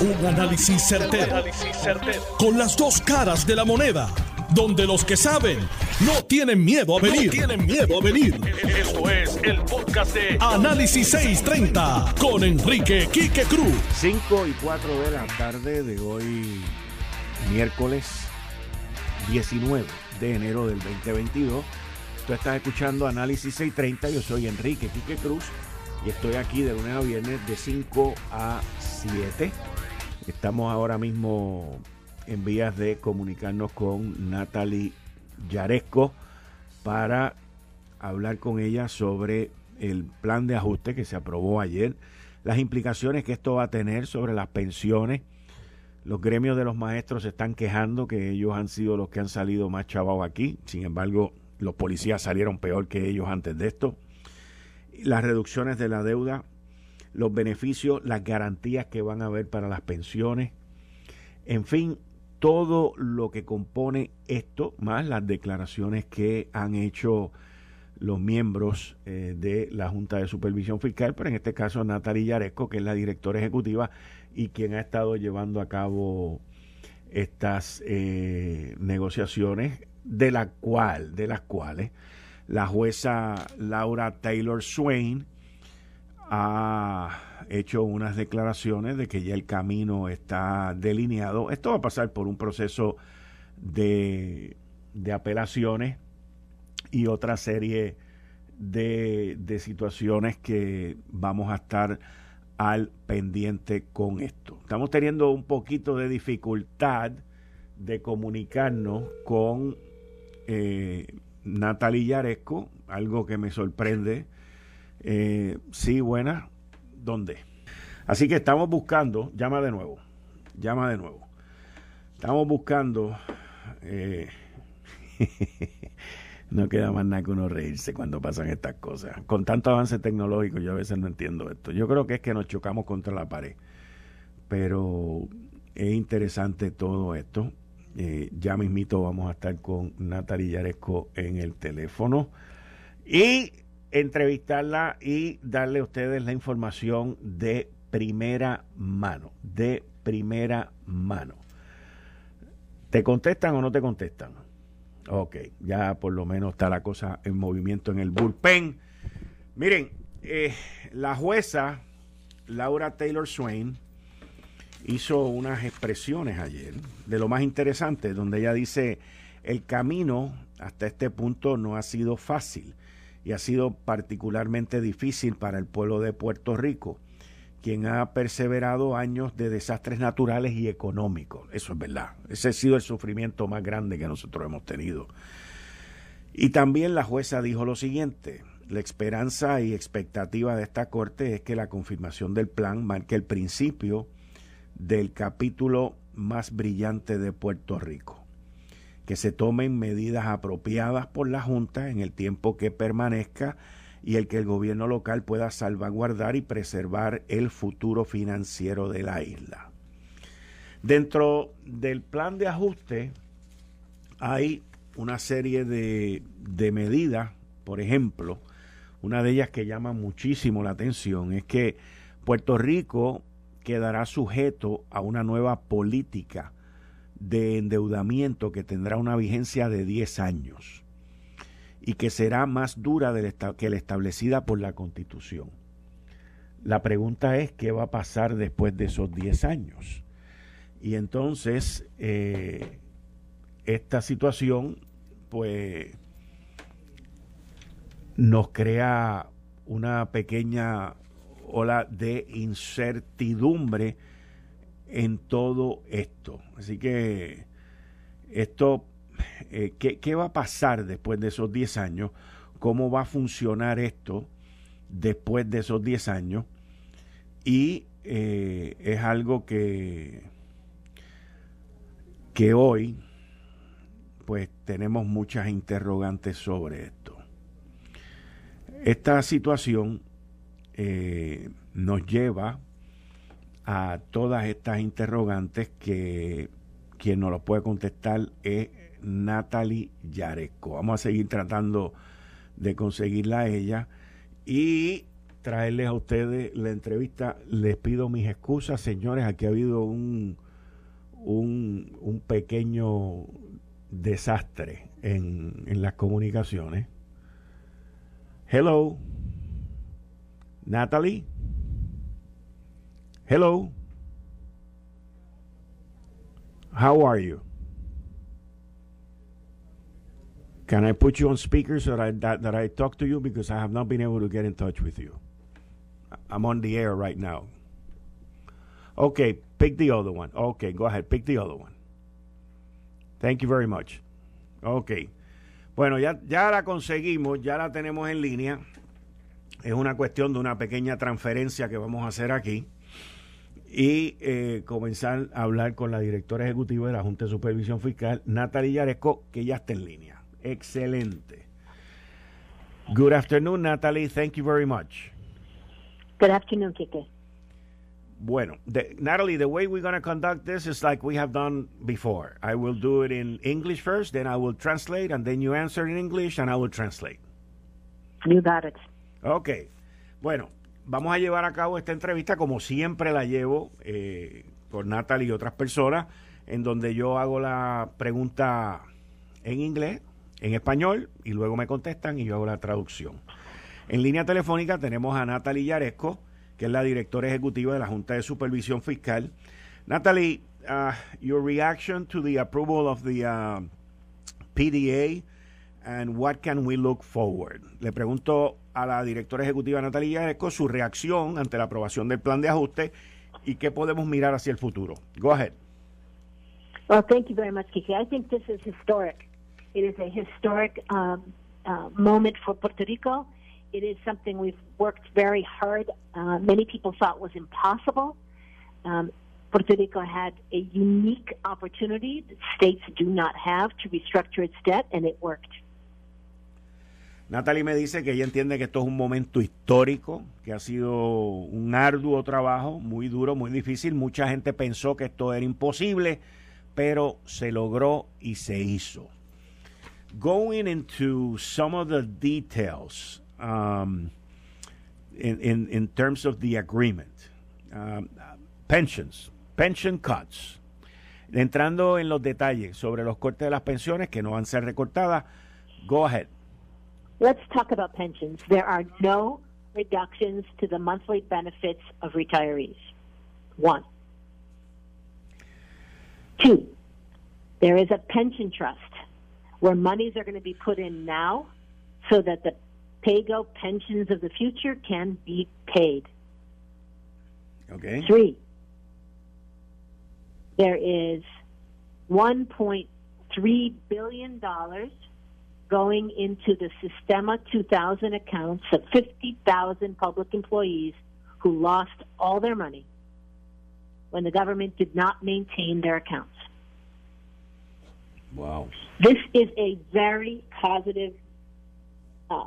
Un análisis certero, Con las dos caras de la moneda. Donde los que saben no tienen miedo a venir. tienen miedo a venir. Esto es el podcast de Análisis 630 con Enrique Quique Cruz. 5 y 4 de la tarde de hoy, miércoles 19 de enero del 2022. Tú estás escuchando Análisis 630. Yo soy Enrique Quique Cruz y estoy aquí de lunes a viernes de 5 a 7 Estamos ahora mismo en vías de comunicarnos con Natalie Yaresco para hablar con ella sobre el plan de ajuste que se aprobó ayer, las implicaciones que esto va a tener sobre las pensiones. Los gremios de los maestros se están quejando que ellos han sido los que han salido más chavados aquí, sin embargo los policías salieron peor que ellos antes de esto. Las reducciones de la deuda los beneficios, las garantías que van a haber para las pensiones, en fin, todo lo que compone esto, más las declaraciones que han hecho los miembros eh, de la Junta de Supervisión Fiscal, pero en este caso Natalia Yaresco, que es la directora ejecutiva y quien ha estado llevando a cabo estas eh, negociaciones, de la cual, de las cuales la jueza Laura Taylor Swain ha hecho unas declaraciones de que ya el camino está delineado. Esto va a pasar por un proceso de, apelaciones y otra serie de, de, situaciones que vamos a estar al pendiente con esto. Estamos teniendo un poquito de dificultad de comunicarnos con eh, Natalia Yaresco, algo que me sorprende eh, sí, buena. ¿Dónde? Así que estamos buscando, llama de nuevo, llama de nuevo. Estamos buscando, eh, no queda más nada que uno reírse cuando pasan estas cosas. Con tanto avance tecnológico yo a veces no entiendo esto. Yo creo que es que nos chocamos contra la pared. Pero es interesante todo esto. Eh, ya mismito vamos a estar con Natalia Yaresco en el teléfono. Y entrevistarla y darle a ustedes la información de primera mano, de primera mano. ¿Te contestan o no te contestan? Ok, ya por lo menos está la cosa en movimiento en el bullpen. Miren, eh, la jueza Laura Taylor Swain hizo unas expresiones ayer de lo más interesante, donde ella dice, el camino hasta este punto no ha sido fácil y ha sido particularmente difícil para el pueblo de Puerto Rico, quien ha perseverado años de desastres naturales y económicos. Eso es verdad. Ese ha sido el sufrimiento más grande que nosotros hemos tenido. Y también la jueza dijo lo siguiente, la esperanza y expectativa de esta Corte es que la confirmación del plan marque el principio del capítulo más brillante de Puerto Rico que se tomen medidas apropiadas por la Junta en el tiempo que permanezca y el que el gobierno local pueda salvaguardar y preservar el futuro financiero de la isla. Dentro del plan de ajuste hay una serie de, de medidas, por ejemplo, una de ellas que llama muchísimo la atención es que Puerto Rico quedará sujeto a una nueva política de endeudamiento que tendrá una vigencia de 10 años y que será más dura que la establecida por la Constitución. La pregunta es qué va a pasar después de esos 10 años. Y entonces, eh, esta situación, pues, nos crea una pequeña ola de incertidumbre en todo esto. Así que esto, eh, ¿qué, va a pasar después de esos 10 años? ¿Cómo va a funcionar esto después de esos 10 años? Y eh, es algo que, que hoy pues tenemos muchas interrogantes sobre esto. Esta situación eh, nos lleva a todas estas interrogantes que quien nos lo puede contestar es Natalie Yaresco. Vamos a seguir tratando de conseguirla a ella y traerles a ustedes la entrevista. Les pido mis excusas, señores. Aquí ha habido un, un, un pequeño desastre en, en las comunicaciones. Hello. Natalie. Hello. How are you? Can I put you on speaker so that I, that, that I talk to you? Because I have not been able to get in touch with you. I'm on the air right now. Okay, pick the other one. Okay, go ahead, pick the other one. Thank you very much. Ok. Bueno, ya, ya la conseguimos, ya la tenemos en línea. Es una cuestión de una pequeña transferencia que vamos a hacer aquí y eh, comenzar a hablar con la directora ejecutiva de la Junta de Supervisión Fiscal, Natalie Yaresco, que ya está en línea. Excelente. Good afternoon, Natalie. Thank you very much. Good afternoon, Kike. Bueno, the, Natalie, the way we're going to conduct this is like we have done before. I will do it in English first, then I will translate, and then you answer in English, and I will translate. You got it. Ok. Bueno, vamos a llevar a cabo esta entrevista como siempre la llevo eh, por Natalie y otras personas, en donde yo hago la pregunta en inglés en español y luego me contestan y yo hago la traducción. En línea telefónica tenemos a Natalie Yaresco, que es la directora ejecutiva de la Junta de Supervisión Fiscal. Natalie, uh, your reaction to the approval of the uh, PDA and what can we look forward? Le pregunto a la directora ejecutiva Natalie Yaresco su reacción ante la aprobación del plan de ajuste y qué podemos mirar hacia el futuro. Go ahead. Well, thank you very much, Kiki. I think this is historic. It is a historic um, uh, moment for Puerto Rico. It is something we've worked very hard. Uh, many people thought was impossible. Um, Puerto Rico had a unique opportunity that states do not have to restructure its debt, and it worked. Natalie me dice que ella entiende que esto es un momento histórico, que ha sido un arduo trabajo, muy duro, muy difícil. Mucha gente pensó que esto era imposible, pero se logró y se hizo. going into some of the details um, in, in, in terms of the agreement, um, pensions, pension cuts. Entrando en los detalles sobre los cortes de las pensiones que no van a ser recortadas, go ahead. Let's talk about pensions. There are no reductions to the monthly benefits of retirees. One. Two, there is a pension trust where monies are going to be put in now so that the pay-go pensions of the future can be paid. Okay. Three, there is $1.3 billion going into the Sistema 2000 accounts of 50,000 public employees who lost all their money when the government did not maintain their accounts. Wow. This is a very positive uh,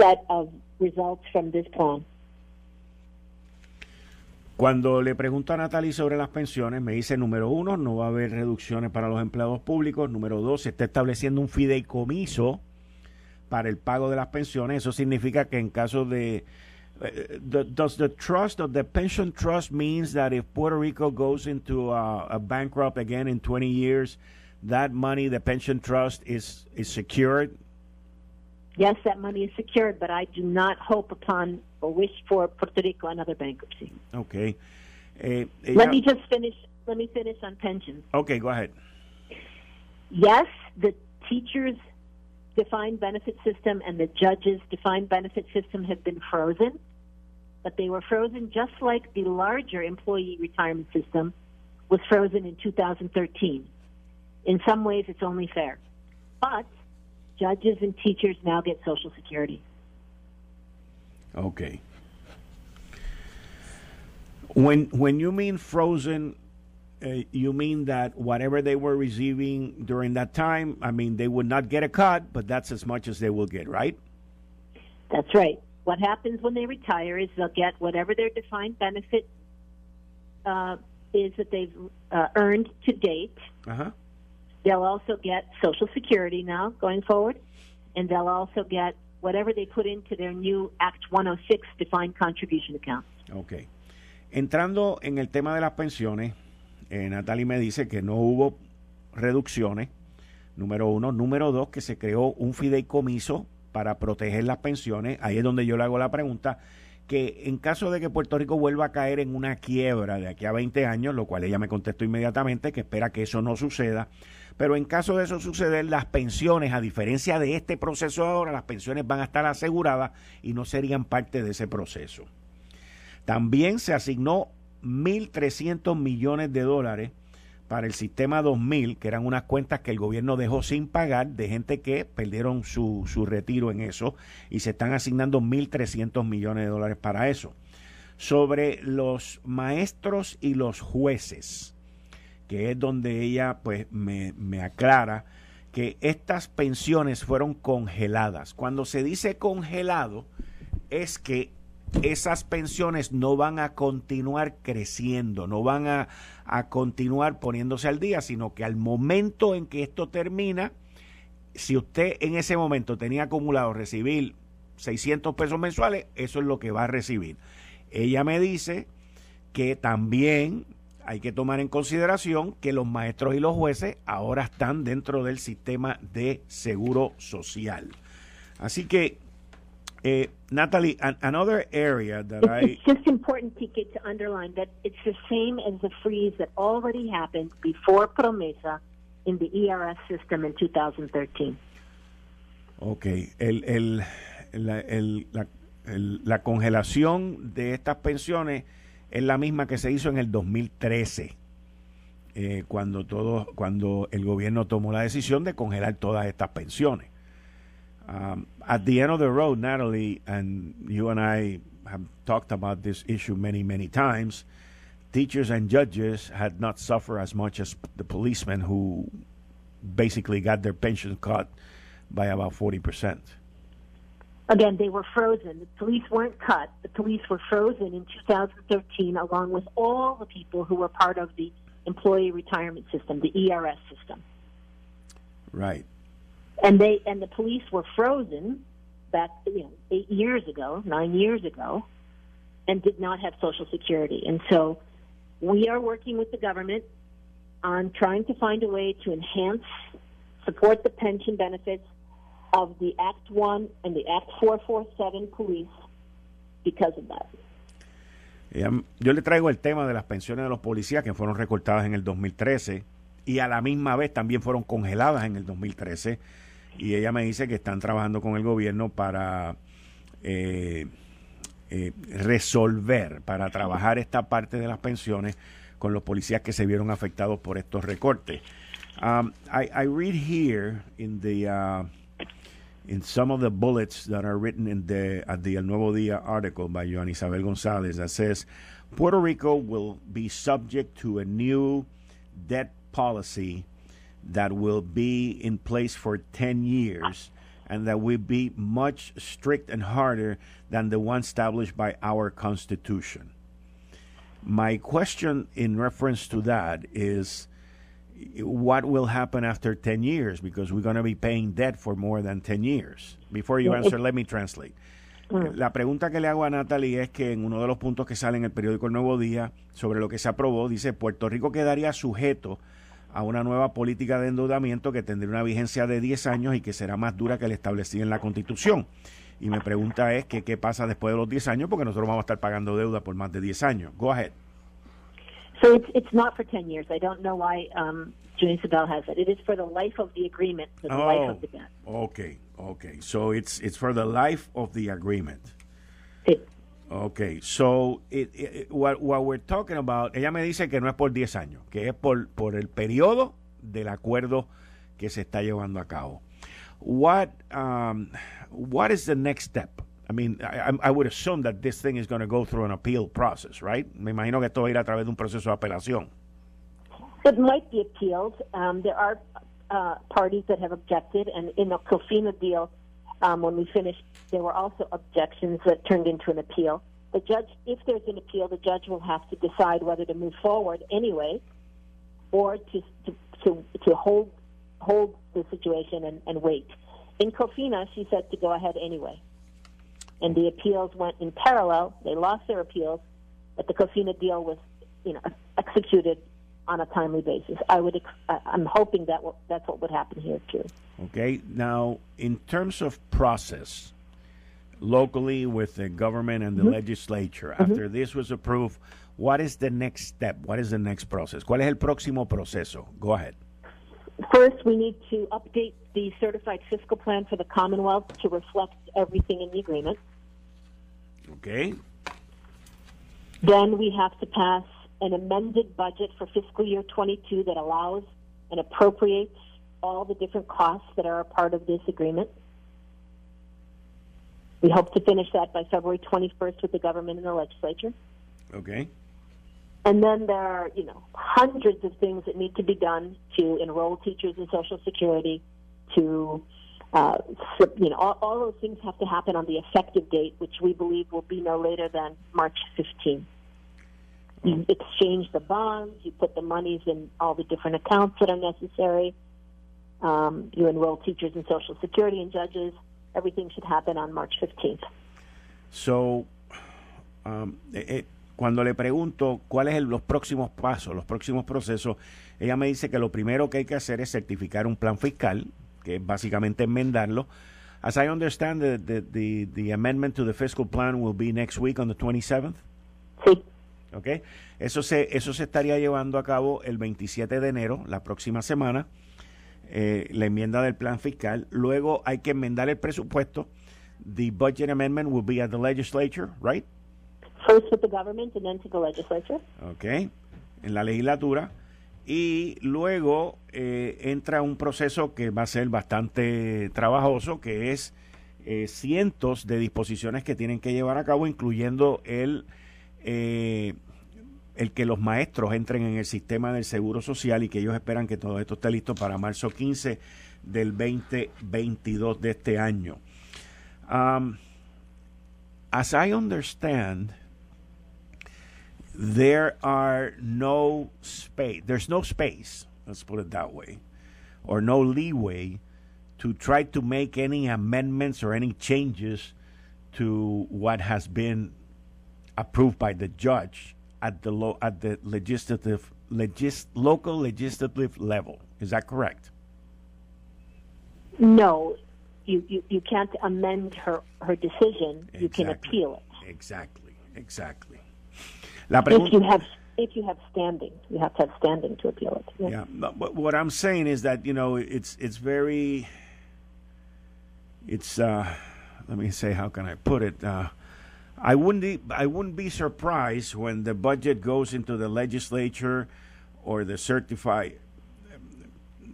set of results from this plan. Cuando le pregunto a Natalie sobre las pensiones, me dice, número uno, no va a haber reducciones para los empleados públicos. Número dos, se está estableciendo un fideicomiso para el pago de las pensiones. Eso significa que en caso de... The, does the trust of the pension trust means that if Puerto Rico goes into a, a bankrupt again in 20 years, that money, the pension trust, is is secured? Yes, that money is secured, but I do not hope upon or wish for Puerto Rico another bankruptcy. Okay. Uh, let me just finish. Let me finish on pensions. Okay, go ahead. Yes, the teachers' defined benefit system and the judges' defined benefit system have been frozen, but they were frozen just like the larger employee retirement system was frozen in 2013. In some ways, it's only fair. But judges and teachers now get Social Security. Okay. When when you mean frozen, uh, you mean that whatever they were receiving during that time, I mean, they would not get a cut, but that's as much as they will get, right? That's right. What happens when they retire is they'll get whatever their defined benefit uh, is that they've uh, earned to date. Uh-huh. They'll also get Social Security now going forward, and they'll also get whatever they put into their new Act 106 defined contribution account. Okay. Entrando en el tema de las pensiones, eh, Natalie me dice que no hubo reducciones, número uno. Número dos, que se creó un fideicomiso para proteger las pensiones. Ahí es donde yo le hago la pregunta que en caso de que Puerto Rico vuelva a caer en una quiebra de aquí a 20 años, lo cual ella me contestó inmediatamente que espera que eso no suceda, pero en caso de eso suceder, las pensiones, a diferencia de este proceso ahora, las pensiones van a estar aseguradas y no serían parte de ese proceso. También se asignó 1.300 millones de dólares para el sistema 2000, que eran unas cuentas que el gobierno dejó sin pagar de gente que perdieron su, su retiro en eso y se están asignando 1.300 millones de dólares para eso. Sobre los maestros y los jueces, que es donde ella pues me, me aclara que estas pensiones fueron congeladas. Cuando se dice congelado es que esas pensiones no van a continuar creciendo, no van a, continuar poniéndose al día, sino que al momento en que esto termina, si usted en ese momento tenía acumulado recibir 600 pesos mensuales, eso es lo que va a recibir. Ella me dice que también hay que tomar en consideración que los maestros y los jueces ahora están dentro del sistema de seguro social. Así que uh, Natalie, an, another area that it's, I. It's just important, TK, to underline that it's the same as the freeze that already happened before Promesa in the ERS system in 2013. Ok, el, el, la, el, la, el, la congelación de estas pensiones es la misma que se hizo en el 2013. Eh, cuando todo, cuando el gobierno tomó la decisión de congelar todas estas pensiones. Um, at the end of the road, Natalie, and you and I have talked about this issue many, many times. Teachers and judges had not suffered as much as the policemen who basically got their pensions cut by about 40%. Again, they were frozen. The police weren't cut. The police were frozen in 2013, along with all the people who were part of the employee retirement system, the ERS system. Right and they and the police were frozen back you know eight years ago, nine years ago, and did not have Social Security. And so we are working with the government on trying to find a way to enhance, support the pension benefits of the Act One and the Act 447 police because of that. Yo le traigo el tema de las pensiones de los policías que fueron recortadas en el 2013 y a la misma vez también fueron congeladas en el 2013 y ella me dice que están trabajando con el gobierno para eh, eh, resolver, para trabajar esta parte de las pensiones con los policías que se vieron afectados por estos recortes. Um, I, I, read here in the uh, in some of the bullets that are written in the at the El Nuevo Día article by Joan Isabel González that says Puerto Rico will be subject to a new debt policy that will be in place for 10 years and that will be much strict and harder than the one established by our Constitution. My question in reference to that is what will happen after 10 years because we're going to be paying debt for more than 10 years. Before you answer, let me translate. Mm. La pregunta que le hago a Natalie es que en uno de los puntos que sale en el periódico El Nuevo Día sobre lo que se aprobó, dice Puerto Rico quedaría sujeto a una nueva política de endeudamiento que tendría una vigencia de 10 años y que será más dura que la establecida en la Constitución. Y mi pregunta es que qué pasa después de los 10 años porque nosotros vamos a estar pagando deuda por más de 10 años. Go ahead. So it's, it's not for 10 years. I don't know why um, June Isabel has it. It is for the life of the agreement, for the oh, life of the debt. Okay, okay. So it's it's for the life of the agreement. Sí. Ok, so it, it, what, what, we're talking about, ella me dice que no es por 10 años, que es por, por el periodo del acuerdo que se está llevando a cabo. What, um, what is the next step? I mean, I, I would assume that this thing is going to go through an appeal process, right? Me imagino que esto va a ir a través de un proceso de apelación. It might be appealed. Um, there are uh, parties that have objected, and in the Cofina deal, um, when we finished, there were also objections that turned into an appeal. The judge, if there's an appeal, the judge will have to decide whether to move forward anyway, or to to to, to hold hold the situation and, and wait. In COFINA, she said to go ahead anyway. And the appeals went in parallel. They lost their appeals, but the COFINA deal was, you know, executed on a timely basis. I would, I'm hoping that that's what would happen here too. Okay. Now, in terms of process, locally with the government and the mm-hmm. legislature, mm-hmm. after this was approved, what is the next step? What is the next process? ¿Cuál es el próximo proceso? Go ahead. First, we need to update the certified fiscal plan for the Commonwealth to reflect everything in the agreement. Okay. Then we have to pass an amended budget for fiscal year 22 that allows and appropriates all the different costs that are a part of this agreement. We hope to finish that by February 21st with the government and the legislature. Okay. And then there are, you know, hundreds of things that need to be done to enroll teachers in Social Security, to, uh, you know, all, all those things have to happen on the effective date, which we believe will be no later than March 15th. You exchange the bonds, you put the monies in all the different accounts that are necessary. Um, you enroll teachers in Social Security and judges. Everything should happen on March 15th. So, um, it, cuando le pregunto cuáles son los próximos pasos, los próximos procesos, ella me dice que lo primero que hay que hacer es certificar un plan fiscal, que es básicamente enmendarlo. As I understand, the, the, the, the amendment to the fiscal plan will be next week on the 27th. Sí. Okay. Eso se, eso se estaría llevando a cabo el 27 de enero, la próxima semana, eh, la enmienda del plan fiscal. Luego hay que enmendar el presupuesto. The budget amendment will be at the legislature, right? First with the government and then to the legislature. Okay. En la legislatura. Y luego eh, entra un proceso que va a ser bastante trabajoso, que es eh, cientos de disposiciones que tienen que llevar a cabo, incluyendo el eh, el que los maestros entren en el sistema del seguro social y que ellos esperan que todo esto esté listo para marzo 15 del 2022 de este año. Um, as I understand, there are no space, there's no space, let's put it that way, or no leeway to try to make any amendments or any changes to what has been approved by the judge at the lo- at the legislative legis- local legislative level. Is that correct? No, you, you, you can't amend her, her decision. Exactly. You can appeal it. Exactly, exactly. La if you have if you have standing, you have to have standing to appeal it. Yeah. yeah but what I'm saying is that you know it's it's very it's uh, let me say how can I put it. Uh, I wouldn't be, I wouldn't be surprised when the budget goes into the legislature or the certify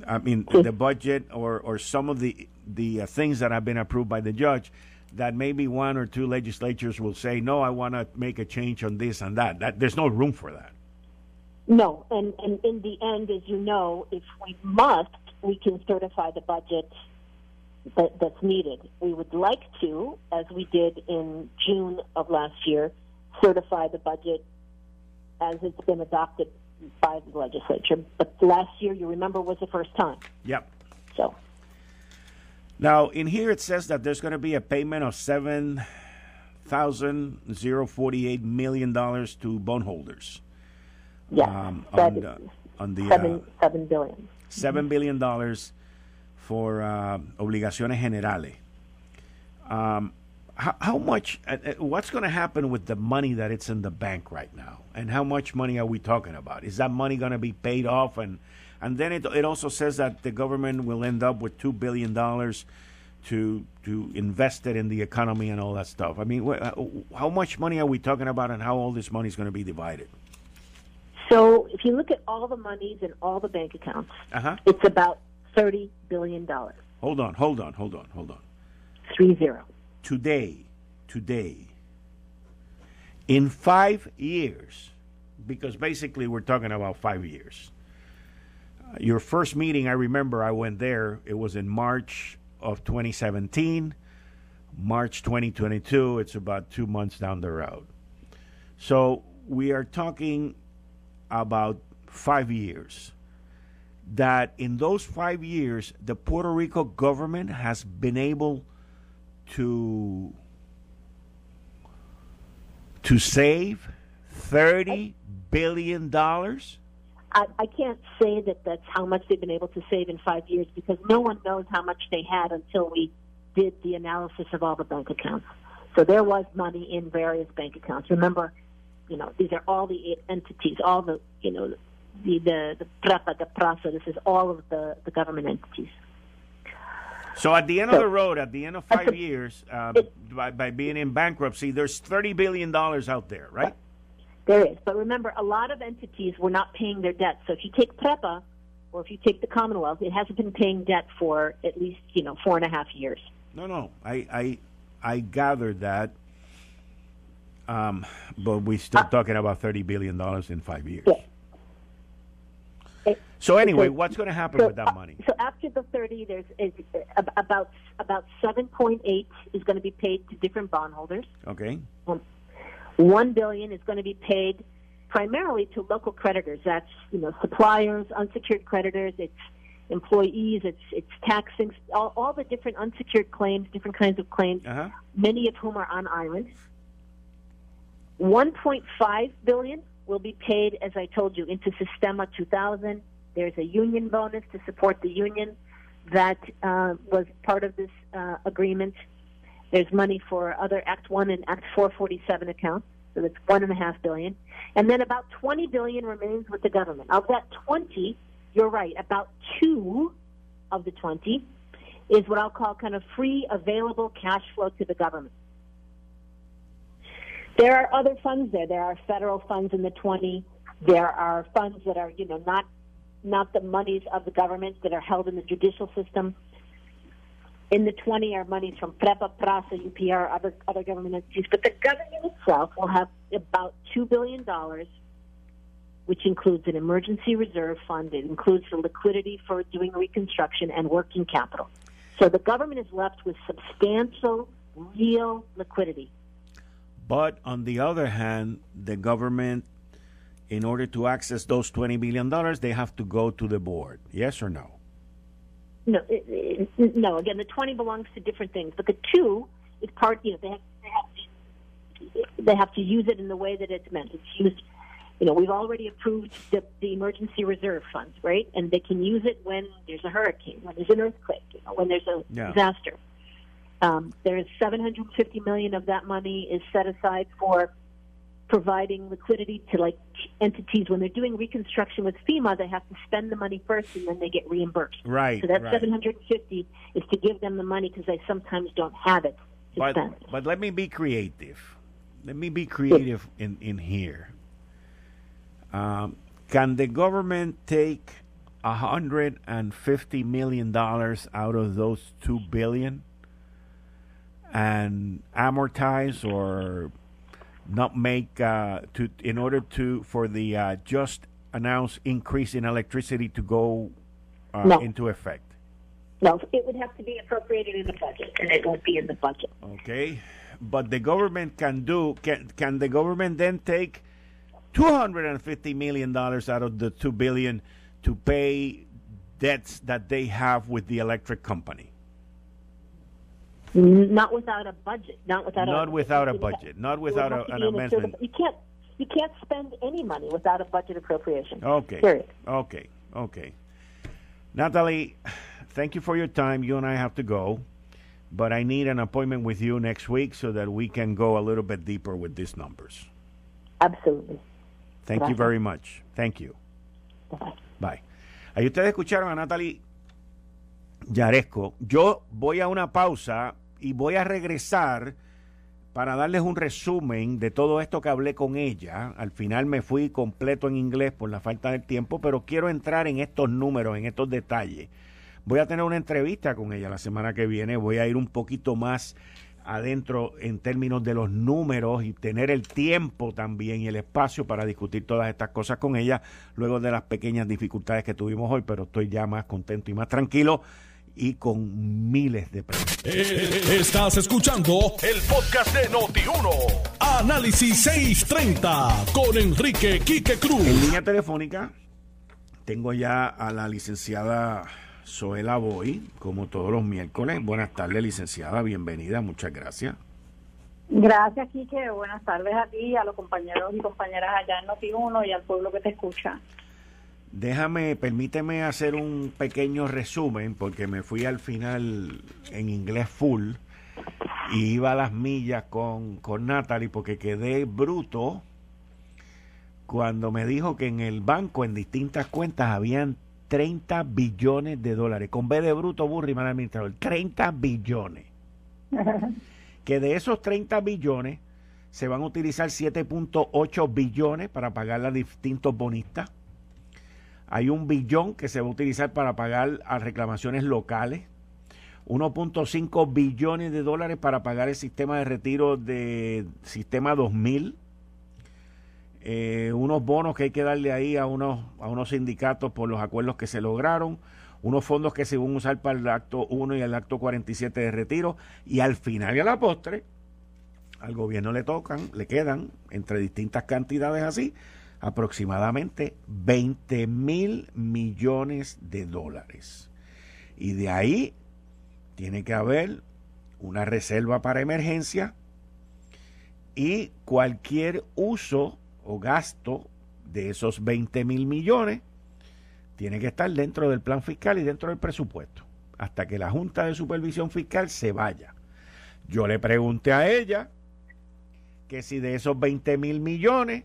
I mean the budget or or some of the the uh, things that have been approved by the judge that maybe one or two legislatures will say no I want to make a change on this and that that there's no room for that no and and in the end as you know if we must we can certify the budget that, that's needed. We would like to, as we did in June of last year, certify the budget as it's been adopted by the legislature. But last year, you remember, was the first time. Yep. So. Now, in here it says that there's going to be a payment of seven thousand zero forty eight million dollars to bondholders. Yes, um, on, the, on the seven, uh, seven billion. Seven billion dollars for uh, obligaciones generales. Um, how, how, much, uh, uh what's going to happen with the money that it's in the bank right now? And how much money are we talking about? Is that money going to be paid off? And, and then it, it also says that the government will end up with $2 billion to, to invest it in the economy and all that stuff. I mean, wh- uh, how much money are we talking about and how all this money is going to be divided? So if you look at all the monies in all the bank accounts, uh-huh. it's about $30 billion. Hold on, hold on, hold on, hold on. Three zero. Today, today, in five years, because basically we're talking about five years. Your first meeting, I remember I went there, it was in March of 2017. March 2022, it's about two months down the road. So we are talking about five years that in those five years, the Puerto Rico government has been able to to save thirty billion dollars? I, I can't say that that's how much they've been able to save in five years because no one knows how much they had until we did the analysis of all the bank accounts. So there was money in various bank accounts. Remember, you know, these are all the entities, all the, you know, the the the PREPA, the PRASA. This is all of the the government entities. So at the end so, of the road, at the end of five years, um, it, by, by being in bankruptcy, there's thirty billion dollars out there, right? There is, but remember, a lot of entities were not paying their debt. So if you take PREPA, or if you take the Commonwealth, it hasn't been paying debt for at least you know four and a half years. No, no, I I I gathered that. Um, but we're still uh, talking about thirty billion dollars in five years. Yeah. So anyway, what's going to happen so, with that money? So after the 30, there's is, about about 7.8 is going to be paid to different bondholders. Okay. Um, One billion is going to be paid primarily to local creditors. That's you know suppliers, unsecured creditors. It's employees. It's it's taxing all, all the different unsecured claims, different kinds of claims. Uh-huh. Many of whom are on island. 1.5 billion will be paid, as I told you, into Sistema 2000 there's a union bonus to support the union that uh, was part of this uh, agreement. There's money for other Act 1 and Act 447 accounts, so that's one and a half billion. And then about 20 billion remains with the government. Of that 20, you're right, about two of the 20 is what I'll call kind of free available cash flow to the government. There are other funds there. There are federal funds in the 20. There are funds that are, you know, not not the monies of the government that are held in the judicial system. In the 20 are monies from PREPA, PRASA, UPR, other, other government entities. But the government itself will have about $2 billion, which includes an emergency reserve fund. It includes the liquidity for doing reconstruction and working capital. So the government is left with substantial, real liquidity. But on the other hand, the government in order to access those $20 billion, they have to go to the board. Yes or no? No, it, it, no. Again, the 20 belongs to different things, but the two is part, you know, they have, they have, to, they have to use it in the way that it's meant. It's used, you know, we've already approved the, the emergency reserve funds, right? And they can use it when there's a hurricane, when there's an earthquake, you know, when there's a yeah. disaster. Um, there is 750 million of that money is set aside for providing liquidity to like entities when they're doing reconstruction with FEMA, they have to spend the money first and then they get reimbursed. Right. So that right. 750 is to give them the money because they sometimes don't have it but, spend. But let me be creative. Let me be creative in in here. Um, can the government take a hundred and fifty million dollars out of those two billion and amortize or not make uh, to in order to for the uh, just announced increase in electricity to go uh, no. into effect? No, it would have to be appropriated in the budget, and it won't be in the budget. Okay, but the government can do can can the government then take two hundred and fifty million dollars out of the two billion to pay debts that they have with the electric company? Not without a budget. Not without. Not a, without a budget. Not without a, an amendment. You can't. You can't spend any money without a budget appropriation. Okay. Period. Okay. Okay. Natalie, thank you for your time. You and I have to go, but I need an appointment with you next week so that we can go a little bit deeper with these numbers. Absolutely. Thank you very much. Thank you. Bye. Bye. Ahí ustedes escucharon a Natalie Yaresco. Yo voy a una pausa y voy a regresar para darles un resumen de todo esto que hablé con ella. Al final me fui completo en inglés por la falta de tiempo, pero quiero entrar en estos números, en estos detalles. Voy a tener una entrevista con ella la semana que viene, voy a ir un poquito más adentro en términos de los números y tener el tiempo también y el espacio para discutir todas estas cosas con ella luego de las pequeñas dificultades que tuvimos hoy, pero estoy ya más contento y más tranquilo y con miles de premios. Eh, estás escuchando el podcast de Noti1. Análisis 630 con Enrique Quique Cruz. En línea telefónica tengo ya a la licenciada Zoela Boy, como todos los miércoles. Buenas tardes, licenciada, bienvenida, muchas gracias. Gracias, Quique. Buenas tardes a ti, a los compañeros y compañeras allá en Noti1 y al pueblo que te escucha. Déjame, permíteme hacer un pequeño resumen, porque me fui al final en inglés full y iba a las millas con, con Natalie, porque quedé bruto cuando me dijo que en el banco, en distintas cuentas, habían 30 billones de dólares. Con B de bruto, burri, mal administrador. 30 billones. que de esos 30 billones se van a utilizar 7.8 billones para pagar a distintos bonistas. Hay un billón que se va a utilizar para pagar a reclamaciones locales. 1.5 billones de dólares para pagar el sistema de retiro de Sistema 2000 eh, unos bonos que hay que darle ahí a unos, a unos sindicatos por los acuerdos que se lograron, unos fondos que se van a usar para el acto 1 y el acto 47 de retiro, y al final y a la postre, al gobierno le tocan, le quedan entre distintas cantidades así, aproximadamente 20 mil millones de dólares. Y de ahí tiene que haber una reserva para emergencia y cualquier uso o gasto de esos 20 mil millones tiene que estar dentro del plan fiscal y dentro del presupuesto, hasta que la Junta de Supervisión Fiscal se vaya. Yo le pregunté a ella que si de esos 20 mil millones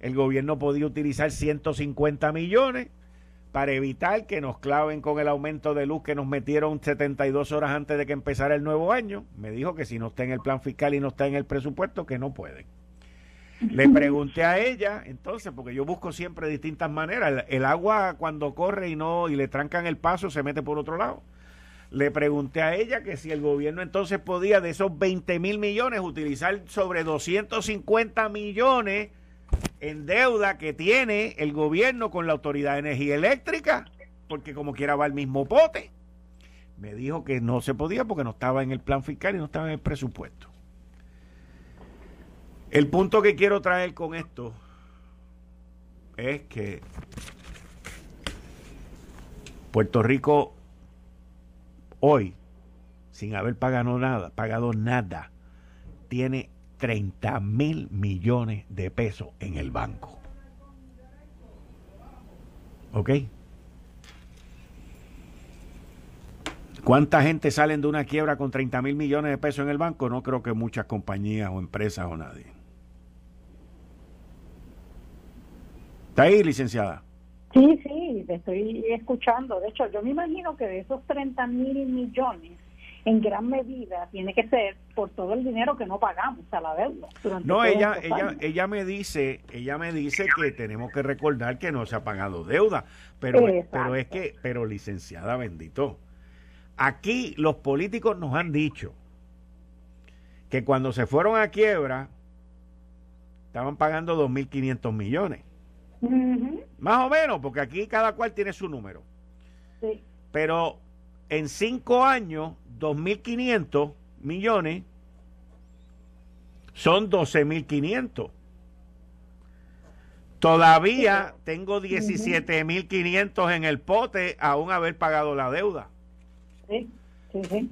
el gobierno podía utilizar 150 millones para evitar que nos claven con el aumento de luz que nos metieron 72 horas antes de que empezara el nuevo año. Me dijo que si no está en el plan fiscal y no está en el presupuesto, que no pueden. Le pregunté a ella, entonces, porque yo busco siempre distintas maneras. El, agua cuando corre y no y le trancan el paso se mete por otro lado. Le pregunté a ella que si el gobierno entonces podía de esos 20 mil millones utilizar sobre 250 millones en deuda que tiene el gobierno con la Autoridad de Energía Eléctrica, porque como quiera va el mismo pote. Me dijo que no se podía porque no estaba en el plan fiscal y no estaba en el presupuesto. El punto que quiero traer con esto es que Puerto Rico hoy, sin haber pagado nada, pagado nada, tiene 30 mil millones de pesos en el banco. ¿Ok? ¿Cuánta gente salen de una quiebra con 30 mil millones de pesos en el banco? No creo que muchas compañías o empresas o nadie. ¿Está ahí, licenciada? Sí, sí, te estoy escuchando. De hecho, yo me imagino que de esos 30 mil millones, en gran medida tiene que ser por todo el dinero que no pagamos a la deuda. No, ella, ella, ella me dice, ella me dice que tenemos que recordar que no se ha pagado deuda, pero, pero es que, pero licenciada, bendito, aquí los políticos nos han dicho que cuando se fueron a quiebra estaban pagando 2.500 millones. Más o menos, porque aquí cada cual tiene su número. Pero en cinco años, 2.500 millones son 12.500. Todavía tengo 17.500 en el pote aún haber pagado la deuda.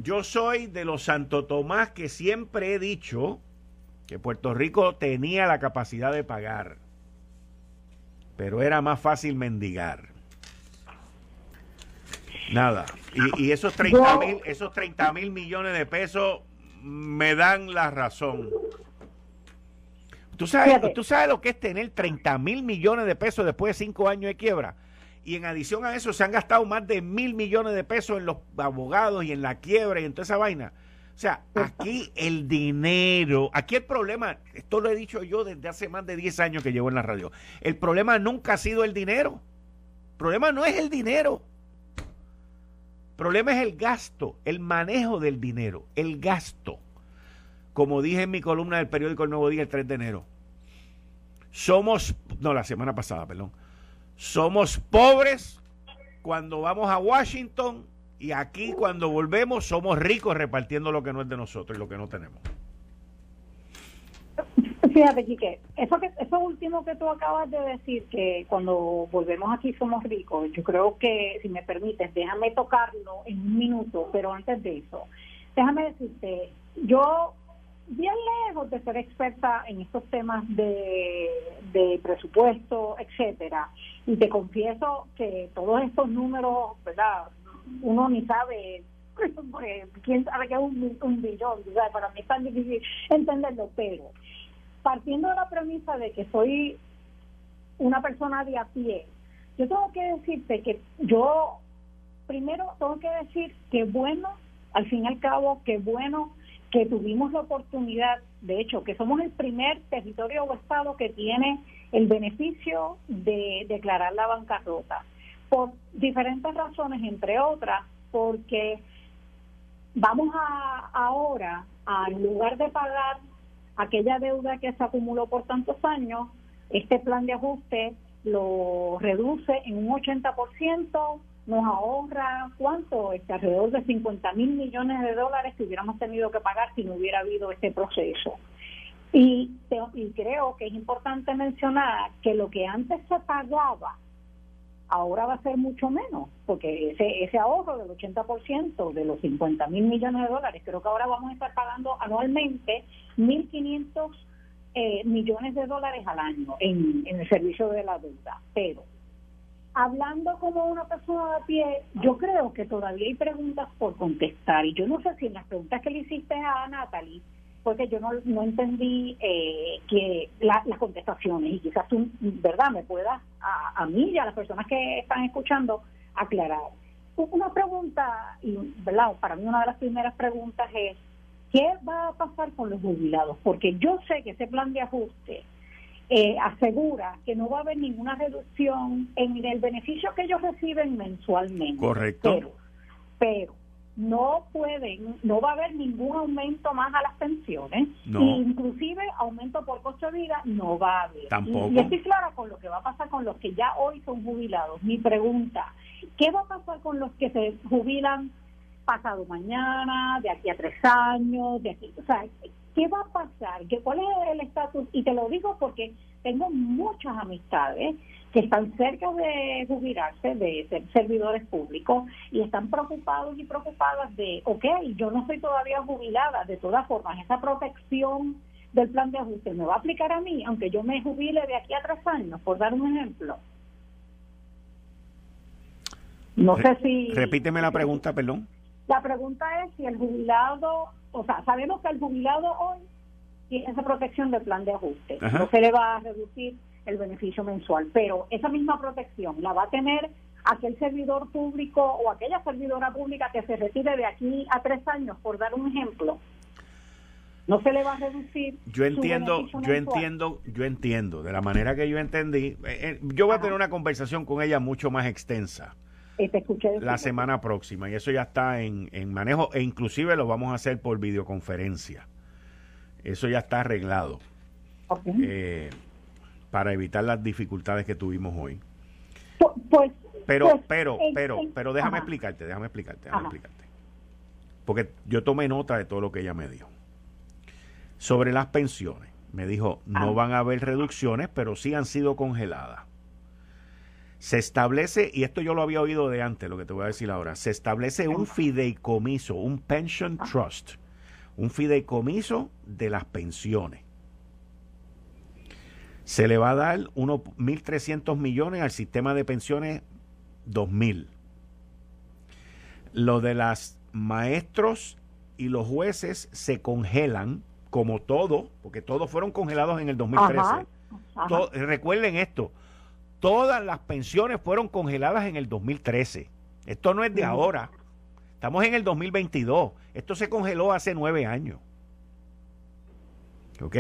Yo soy de los Santo Tomás que siempre he dicho que Puerto Rico tenía la capacidad de pagar pero era más fácil mendigar. Nada. Y, esos 30 mil, esos 30 mil millones de pesos me dan la razón. ¿Tú sabes, ¿Tú sabes lo que es tener 30 mil millones de pesos después de cinco años de quiebra? Y en adición a eso se han gastado más de mil millones de pesos en los abogados y en la quiebra y en toda esa vaina. O sea, aquí el dinero, aquí el problema, esto lo he dicho yo desde hace más de 10 años que llevo en la radio, el problema nunca ha sido el dinero. El problema no es el dinero. Problema es el gasto, el manejo del dinero, el gasto. Como dije en mi columna del periódico El Nuevo Día el 3 de enero. Somos, no, la semana pasada, perdón. Somos pobres cuando vamos a Washington y aquí cuando volvemos somos ricos repartiendo lo que no es de nosotros y lo que no tenemos. Fíjate, Quique, eso, que, eso último que tú acabas de decir, que cuando volvemos aquí somos ricos, yo creo que, si me permites, déjame tocarlo en un minuto, pero antes de eso, déjame decirte, yo bien lejos de ser experta en estos temas de, de presupuesto, etcétera, y te confieso que todos estos números, ¿verdad? Uno ni sabe quién sabe que es un, un billón, para mí es tan difícil entenderlo, pero partiendo de la premisa de que soy una persona de a pie, yo tengo que decirte que yo, primero tengo que decir que bueno, al fin y al cabo, que bueno que tuvimos la oportunidad, de hecho, que somos el primer territorio o estado que tiene el beneficio de declarar la bancarrota, por diferentes razones, entre otras, porque vamos a ahora, al lugar de pagar aquella deuda que se acumuló por tantos años, este plan de ajuste lo reduce en un 80%, nos ahorra, ¿cuánto? Este, alrededor de 50 mil millones de dólares que hubiéramos tenido que pagar si no hubiera habido este proceso. Y, y creo que es importante mencionar que lo que antes se pagaba ahora va a ser mucho menos, porque ese, ese ahorro del 80% de los 50 mil millones de dólares, creo que ahora vamos a estar pagando anualmente 1.500 eh, millones de dólares al año en, el servicio de la deuda. Pero, hablando como una persona de pie, yo creo que todavía hay preguntas por contestar. Y yo no sé si en las preguntas que le hiciste a Natalie, porque yo no, no entendí eh, que las contestaciones y quizás tú, ¿verdad?, me puedas a, a, mí y a las personas que están escuchando aclarar. Una pregunta, y ¿verdad? para mí una de las primeras preguntas es, ¿qué va a pasar con los jubilados? Porque yo sé que ese plan de ajuste eh, asegura que no va a haber ninguna reducción en el beneficio que ellos reciben mensualmente. Correcto. Pero, pero no pueden, no va a haber ningún aumento más a las pensiones, inclusive aumento por costo de vida no va a haber. Tampoco. Y, estoy clara con lo que va a pasar con los que ya hoy son jubilados. Mi pregunta, ¿qué va a pasar con los que se jubilan pasado mañana, de aquí a tres años, de aquí, o sea, ¿qué va a pasar? ¿Qué, ¿Cuál es el estatus? Y te lo digo porque tengo muchas amistades que están cerca de jubilarse, de ser servidores públicos, y están preocupados y preocupadas de, ok, yo no soy todavía jubilada, de todas formas, esa protección del plan de ajuste me va a aplicar a mí, aunque yo me jubile de aquí a tres años, por dar un ejemplo. No sé si... Repíteme la pregunta, perdón. La pregunta es si el jubilado, o sea, sabemos que el jubilado hoy tiene esa protección del plan de ajuste, no se le va a reducir el beneficio mensual, pero esa misma protección la va a tener aquel servidor público o aquella servidora pública que se retire de aquí a tres años, por dar un ejemplo. No se le va a reducir. Yo entiendo, yo entiendo, yo entiendo, de la manera que yo entendí. Eh, eh, yo voy a tener una conversación con ella mucho más extensa. Eh, escuché la semana próxima y eso ya está en, en manejo e inclusive lo vamos a hacer por videoconferencia. Eso ya está arreglado. Okay para evitar las dificultades que tuvimos hoy. Pues, pero, pues, pero, pero, pero déjame explicarte, déjame explicarte, déjame explicarte. Porque yo tomé nota de todo lo que ella me dijo. Sobre las pensiones, me dijo, no van a haber reducciones, pero sí han sido congeladas. Se establece, y esto yo lo había oído de antes, lo que te voy a decir ahora, se establece un fideicomiso, un pension trust, un fideicomiso de las pensiones se le va a dar unos 1.300 millones al sistema de pensiones 2.000. Lo de las maestros y los jueces se congelan, como todo, porque todos fueron congelados en el 2013. recuerden esto, todas las pensiones fueron congeladas en el 2013. Esto no es de ahora. Estamos en el 2022. Esto se congeló hace nueve años. ¿Ok?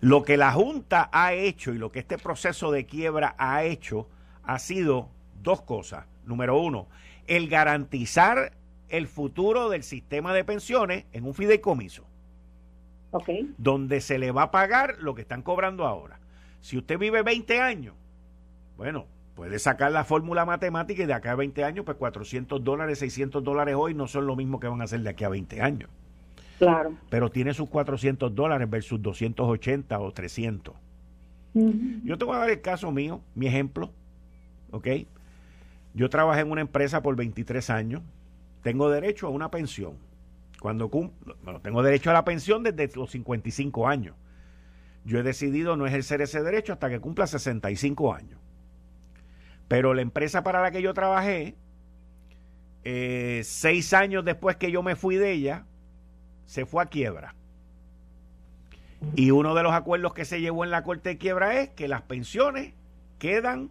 Lo que la Junta ha hecho y lo que este proceso de quiebra ha hecho ha sido dos cosas. Número uno, el garantizar el futuro del sistema de pensiones en un fideicomiso. Okay. Donde se le va a pagar lo que están cobrando ahora. Si usted vive 20 años, bueno, puede sacar la fórmula matemática y de acá a 20 años, pues 400 dólares, 600 dólares hoy no son lo mismo que van a hacer de aquí a 20 años. Claro. Pero tiene sus 400 dólares versus 280 o 300. Yo te voy a dar el caso mío, mi ejemplo. ¿Ok? Yo trabajé en una empresa por 23 años. Tengo derecho a una pensión. Cuando cumplo, bueno, tengo derecho a la pensión desde los 55 años. Yo he decidido no ejercer ese derecho hasta que cumpla 65 años. Pero la empresa para la que yo trabajé, eh, seis años después que yo me fui de ella, se fue a quiebra. Y uno de los acuerdos que se llevó en la corte de quiebra es que las pensiones quedan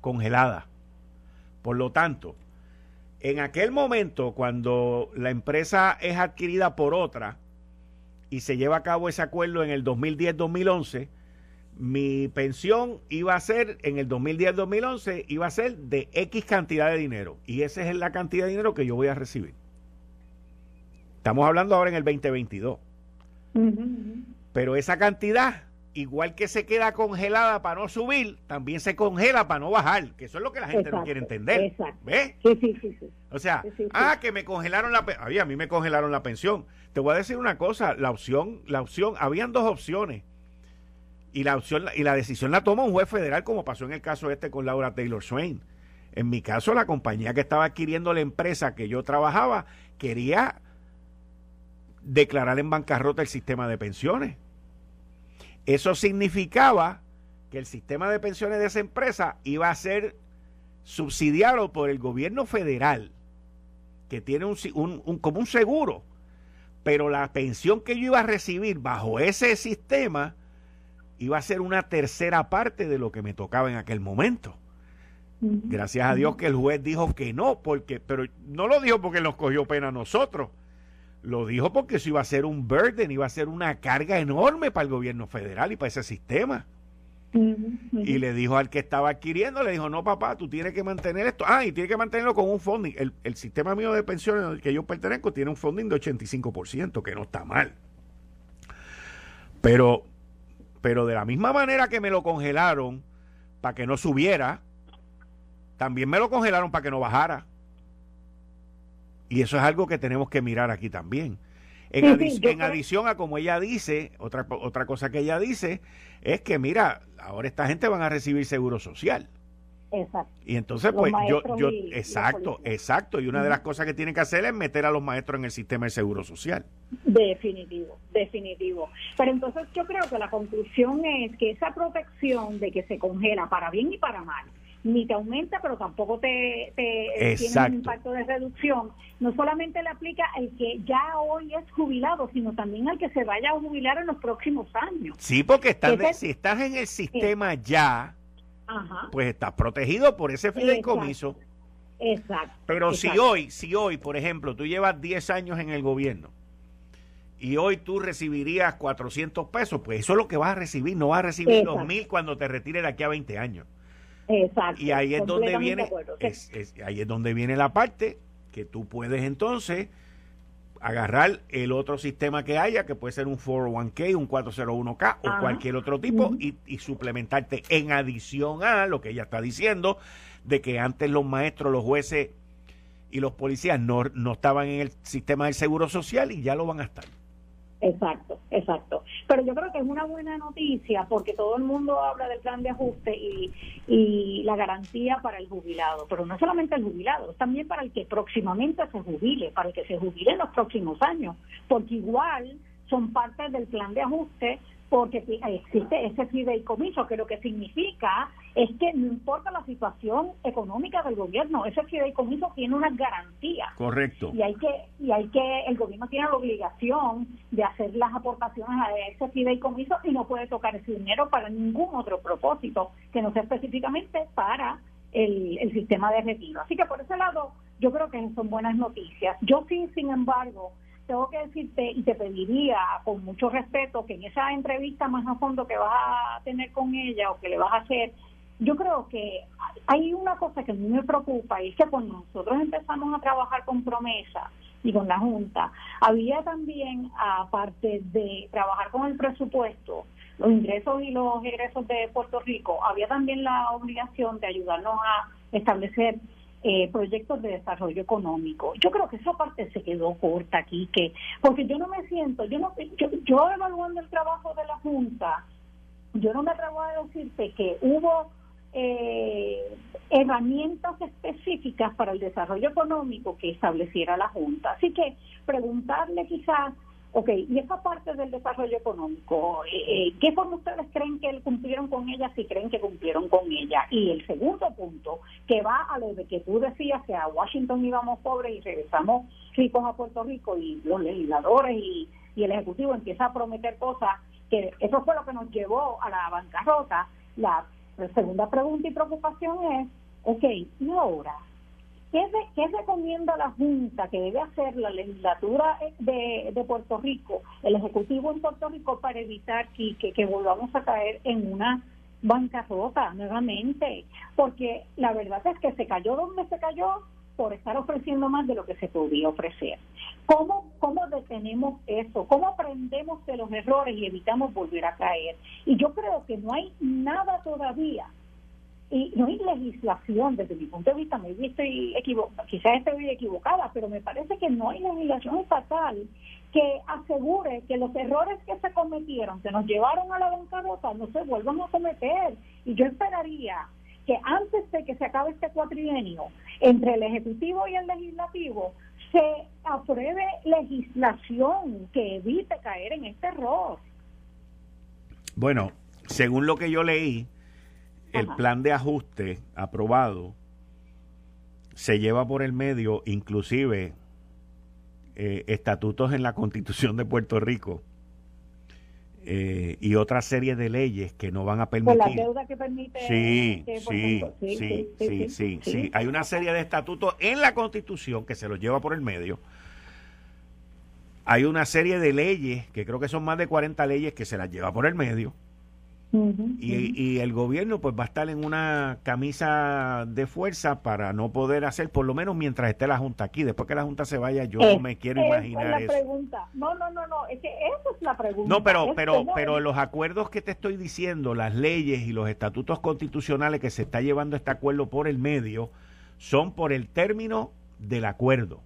congeladas. Por lo tanto, en aquel momento, cuando la empresa es adquirida por otra y se lleva a cabo ese acuerdo en el 2010-2011, mi pensión iba a ser, en el 2010-2011, iba a ser de X cantidad de dinero. Y esa es la cantidad de dinero que yo voy a recibir. Estamos hablando ahora en el 2022. Pero esa cantidad, igual que se queda congelada para no subir, también se congela para no bajar, que eso es lo que la gente no quiere entender. ¿Ves? Sí, sí, sí, O sea, ah, que me congelaron la pensión. A mí me congelaron la pensión. Te voy a decir una cosa, la opción, la opción, habían dos opciones. Y la opción y la decisión la toma un juez federal como pasó en el caso este con Laura Taylor Swain. En mi caso, la compañía que estaba adquiriendo la empresa que yo trabajaba quería declarar en bancarrota el sistema de pensiones. Eso significaba que el sistema de pensiones de esa empresa iba a ser subsidiado por el gobierno federal, que tiene un, como un seguro, pero la pensión que yo iba a recibir bajo ese sistema iba a ser una tercera parte de lo que me tocaba en aquel momento. Gracias a Dios que el juez dijo que no, porque, pero no lo dijo porque nos cogió pena a nosotros lo dijo porque eso iba a ser un burden, iba a ser una carga enorme para el gobierno federal y para ese sistema. Y le dijo al que estaba adquiriendo, le dijo, no papá, tú tienes que mantener esto. Ah, y tienes que mantenerlo con un funding. El, sistema mío de pensiones al que yo pertenezco tiene un funding de 85%, que no está mal. Pero, pero de la misma manera que me lo congelaron para que no subiera, también me lo congelaron para que no bajara. Y eso es algo que tenemos que mirar aquí también. En, adición a como ella dice, otra, otra cosa que ella dice es que, mira, ahora esta gente van a recibir seguro social. Exacto. Y entonces, pues yo, yo, exacto, exacto. Y una de las cosas que tienen que hacer es meter a los maestros en el sistema de seguro social. Definitivo, definitivo. Pero entonces yo creo que la conclusión es que esa protección de que se congela para bien y para mal, ni te aumenta, pero tampoco te, tiene un impacto de reducción. No solamente le aplica al que ya hoy es jubilado, sino también al que se vaya a jubilar en los próximos años. Sí, porque estás si estás en el sistema ya, pues estás protegido por ese fideicomiso. Exacto. Pero si hoy, si hoy, por ejemplo, tú llevas 10 años en el gobierno y hoy tú recibirías 400 pesos, pues eso es lo que vas a recibir, no vas a recibir los mil cuando te retires de aquí a 20 años. Exacto. Y ahí es donde viene, ahí es donde viene la parte que tú puedes entonces agarrar el otro sistema que haya, que puede ser un 401k, un 401k o cualquier otro tipo, y, suplementarte en adición a lo que ella está diciendo, de que antes los maestros, los jueces y los policías no, no estaban en el sistema del seguro social y ya lo van a estar. Exacto, exacto. Pero yo creo que es una buena noticia porque todo el mundo habla del plan de ajuste y, y la garantía para el jubilado, pero no solamente el jubilado, también para el que próximamente se jubile, para el que se jubile en los próximos años, porque igual son parte del plan de ajuste porque existe ese fideicomiso, que lo que significa es que no importa la situación económica del gobierno, ese fideicomiso tiene una garantía. Correcto. Y hay que, y hay que, el gobierno tiene la obligación de hacer las aportaciones a ese fideicomiso y no puede tocar ese dinero para ningún otro propósito que no sea específicamente para el, el sistema de retiro. Así que por ese lado, yo creo que son buenas noticias. Yo sí, sin embargo, tengo que decirte y te pediría con mucho respeto que en esa entrevista más a fondo que vas a tener con ella o que le vas a hacer, yo creo que hay una cosa que a mí me preocupa y es que cuando nosotros empezamos a trabajar con promesa y con la Junta, había también, aparte de trabajar con el presupuesto, los ingresos y los egresos de Puerto Rico, había también la obligación de ayudarnos a establecer eh, proyectos de desarrollo económico. Yo creo que esa parte se quedó corta aquí, que porque yo no me siento, yo no, yo, yo evaluando el trabajo de la Junta, yo no me atrevo a decirte que hubo eh, herramientas específicas para el desarrollo económico que estableciera la Junta. Así que preguntarle quizás Ok, y esa parte del desarrollo económico, eh, eh, ¿qué forma ustedes creen que cumplieron con ella si creen que cumplieron con ella? Y el segundo punto, que va a lo de que tú decías que a Washington íbamos pobres y regresamos ricos a Puerto Rico y los legisladores y, el Ejecutivo empieza a prometer cosas, que eso fue lo que nos llevó a la bancarrota. La segunda pregunta y preocupación es, ok, ¿y ahora? ¿Qué, recomienda la Junta que debe hacer la legislatura de, Puerto Rico, el Ejecutivo en Puerto Rico, para evitar que, que, volvamos a caer en una bancarrota nuevamente? Porque la verdad es que se cayó donde se cayó por estar ofreciendo más de lo que se podía ofrecer. ¿Cómo, ¿Cómo detenemos eso? ¿Cómo aprendemos de los errores y evitamos volver a caer? Y yo creo que no hay nada todavía y no hay legislación desde mi punto de vista, me estoy quizás estoy equivocada, pero me parece que no hay legislación estatal que asegure que los errores que se cometieron, que nos llevaron a la bancarrota, no se vuelvan a cometer. Y yo esperaría que antes de que se acabe este cuatrienio, entre el Ejecutivo y el Legislativo, se apruebe legislación que evite caer en este error. Bueno, según lo que yo leí, el plan de ajuste aprobado se lleva por el medio inclusive eh, estatutos en la constitución de Puerto Rico eh, y otra serie de leyes que no van a permitir. la deuda que permite. Sí, sí, sí, sí, sí, sí, Hay una serie de estatutos en la constitución que se los lleva por el medio. Hay una serie de leyes, que creo que son más de 40 leyes, que se las lleva por el medio y, el gobierno pues va a estar en una camisa de fuerza para no poder hacer, por lo menos mientras esté la Junta aquí. Después que la Junta se vaya, yo no me quiero imaginar es la Pregunta. No, no, no, no, es que esa es la pregunta. No, pero, pero, pero los acuerdos que te estoy diciendo, las leyes y los estatutos constitucionales que se está llevando este acuerdo por el medio, son por el término del acuerdo.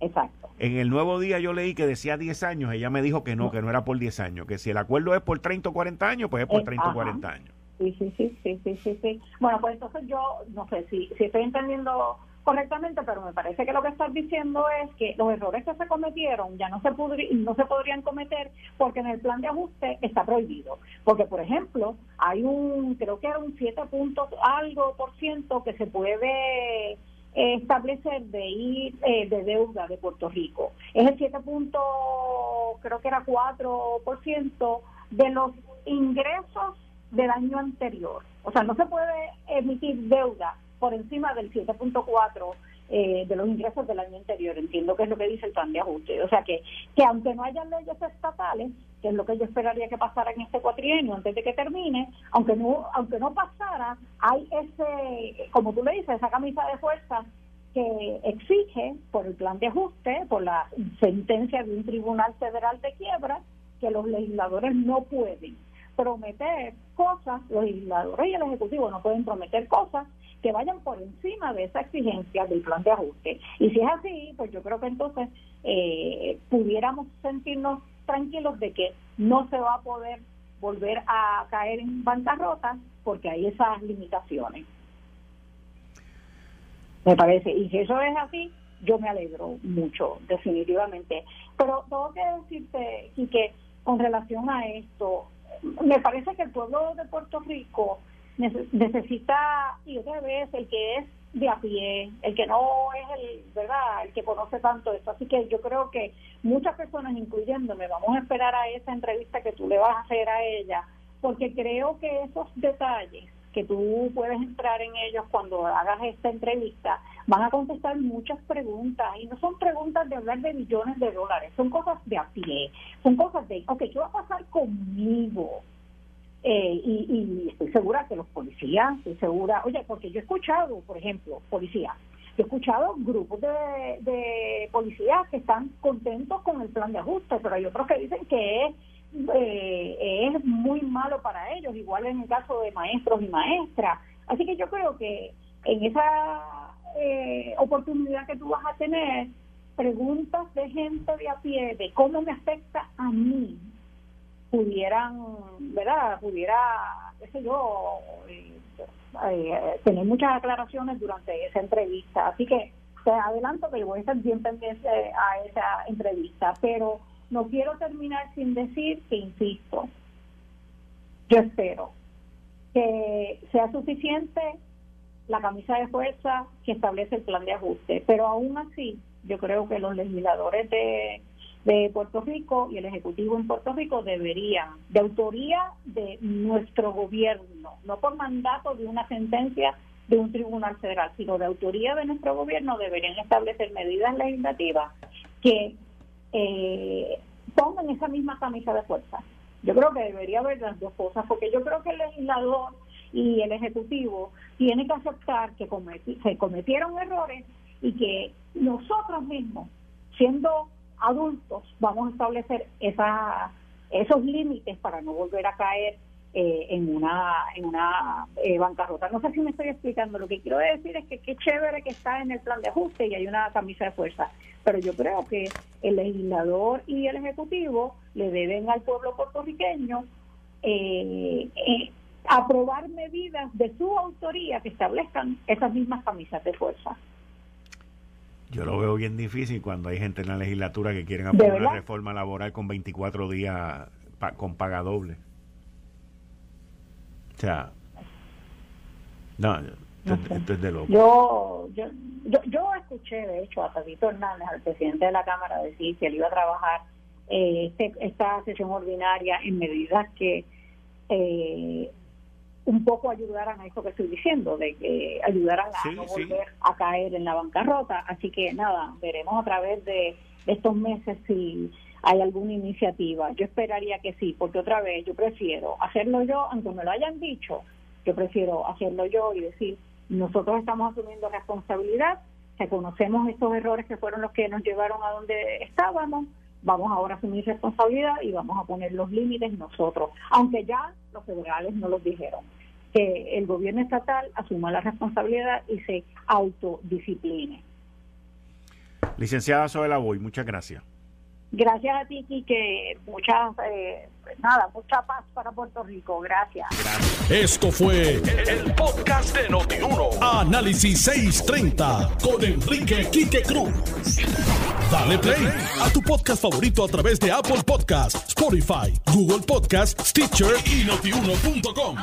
Exacto. En el nuevo día yo leí que decía 10 años, ella me dijo que no, que no era por 10 años, que si el acuerdo es por 30 o 40 años, pues es por 30 eh, o 40 años. Sí, sí, sí, sí, sí, sí, Bueno, pues entonces yo no sé si, si estoy entendiendo correctamente, pero me parece que lo que estás diciendo es que los errores que se cometieron ya no se, no se podrían cometer porque en el plan de ajuste está prohibido. Porque, por ejemplo, hay un, creo que era un 7 puntos algo por ciento que se puede establecer de ir eh, de deuda de Puerto Rico. Es el 7 punto, creo que era 4% de los ingresos del año anterior. O sea, no se puede emitir deuda por encima del 7.4 eh, de los ingresos del año anterior. Entiendo que es lo que dice el plan de ajuste. O sea, que, que aunque no haya leyes estatales, que es lo que yo esperaría que pasara en este cuatrienio antes de que termine, aunque no, aunque no pasara, hay ese, como tú le dices, esa camisa de fuerza que exige por el plan de ajuste, por la sentencia de un tribunal federal de quiebra, que los legisladores no pueden prometer cosas, los legisladores y el Ejecutivo no pueden prometer cosas que vayan por encima de esa exigencia del plan de ajuste. Y si es así, pues yo creo que entonces eh, pudiéramos sentirnos tranquilos de que no se va a poder volver a caer en bancarrota porque hay esas limitaciones. Me parece. Y si eso es así, yo me alegro mucho, definitivamente. Pero tengo que decirte, y que con relación a esto, me parece que el pueblo de Puerto Rico necesita, y otra vez, el que es de a pie, el que no es el, ¿verdad?, el que conoce tanto esto. Así que yo creo que muchas personas, incluyéndome, vamos a esperar a esa entrevista que tú le vas a hacer a ella, porque creo que esos detalles que tú puedes entrar en ellos cuando hagas esta entrevista, van a contestar muchas preguntas y no son preguntas de hablar de millones de dólares, son cosas de a pie, son cosas de, ok, ¿qué va a pasar conmigo? Eh, y, estoy segura que los policías, estoy segura, oye, porque yo he escuchado, por ejemplo, policías, he escuchado grupos de, policías que están contentos con el plan de ajuste, pero hay otros que dicen que es, eh, es muy malo para ellos, igual en el caso de maestros y maestras. Así que yo creo que en esa eh, oportunidad que tú vas a tener, preguntas de gente de a pie de cómo me afecta a mí, pudieran, ¿verdad? Pudiera, qué sé yo, eh, eh, tener muchas aclaraciones durante esa entrevista. Así que te adelanto que voy a estar bien pendiente a esa entrevista, pero no quiero terminar sin decir que, insisto, yo espero que sea suficiente la camisa de fuerza que establece el plan de ajuste, pero aún así yo creo que los legisladores de, de Puerto Rico y el Ejecutivo en Puerto Rico deberían, de autoría de nuestro gobierno, no por mandato de una sentencia de un tribunal federal, sino de autoría de nuestro gobierno, deberían establecer medidas legislativas que eh, pongan esa misma camisa de fuerza. Yo creo que debería haber las dos cosas, porque yo creo que el legislador y el ejecutivo tienen que aceptar que se cometieron errores y que nosotros mismos, siendo adultos, vamos a establecer esos límites para no volver a caer eh, en una en una eh, bancarrota. No sé si me estoy explicando. Lo que quiero decir es que qué chévere que está en el plan de ajuste y hay una camisa de fuerza. Pero yo creo que el legislador y el ejecutivo le deben al pueblo puertorriqueño eh, aprobar medidas de su autoría que establezcan esas mismas camisas de fuerza. Yo lo veo bien difícil cuando hay gente en la legislatura que quieren aprobar una reforma laboral con 24 días con paga doble. O sea, no, esto, es de loco. Yo, yo, yo, escuché, de hecho, a Tadito Hernández, al presidente de la Cámara, decir que él iba a trabajar eh, este, esta sesión ordinaria en medidas que eh, un poco ayudaran a eso que estoy diciendo, de que ayudaran a no volver a caer en la bancarrota. Así que nada, veremos a través de estos meses si hay alguna iniciativa. Yo esperaría que sí, porque otra vez yo prefiero hacerlo yo, aunque me lo hayan dicho, yo prefiero hacerlo yo y decir, nosotros estamos asumiendo responsabilidad, reconocemos estos errores que fueron los que nos llevaron a donde estábamos, vamos ahora a asumir responsabilidad y vamos a poner los límites nosotros, aunque ya los federales no los dijeron que el gobierno estatal asuma la responsabilidad y se autodiscipline. Licenciada Soela Boy, muchas gracias. Gracias a ti, que Muchas, eh, nada, mucha paz para Puerto Rico. Gracias. Esto fue el, podcast de Notiuno. Análisis 630 con Enrique Quique Cruz. Dale play a tu podcast favorito a través de Apple Podcasts, Spotify, Google Podcasts, Stitcher y notiuno.com.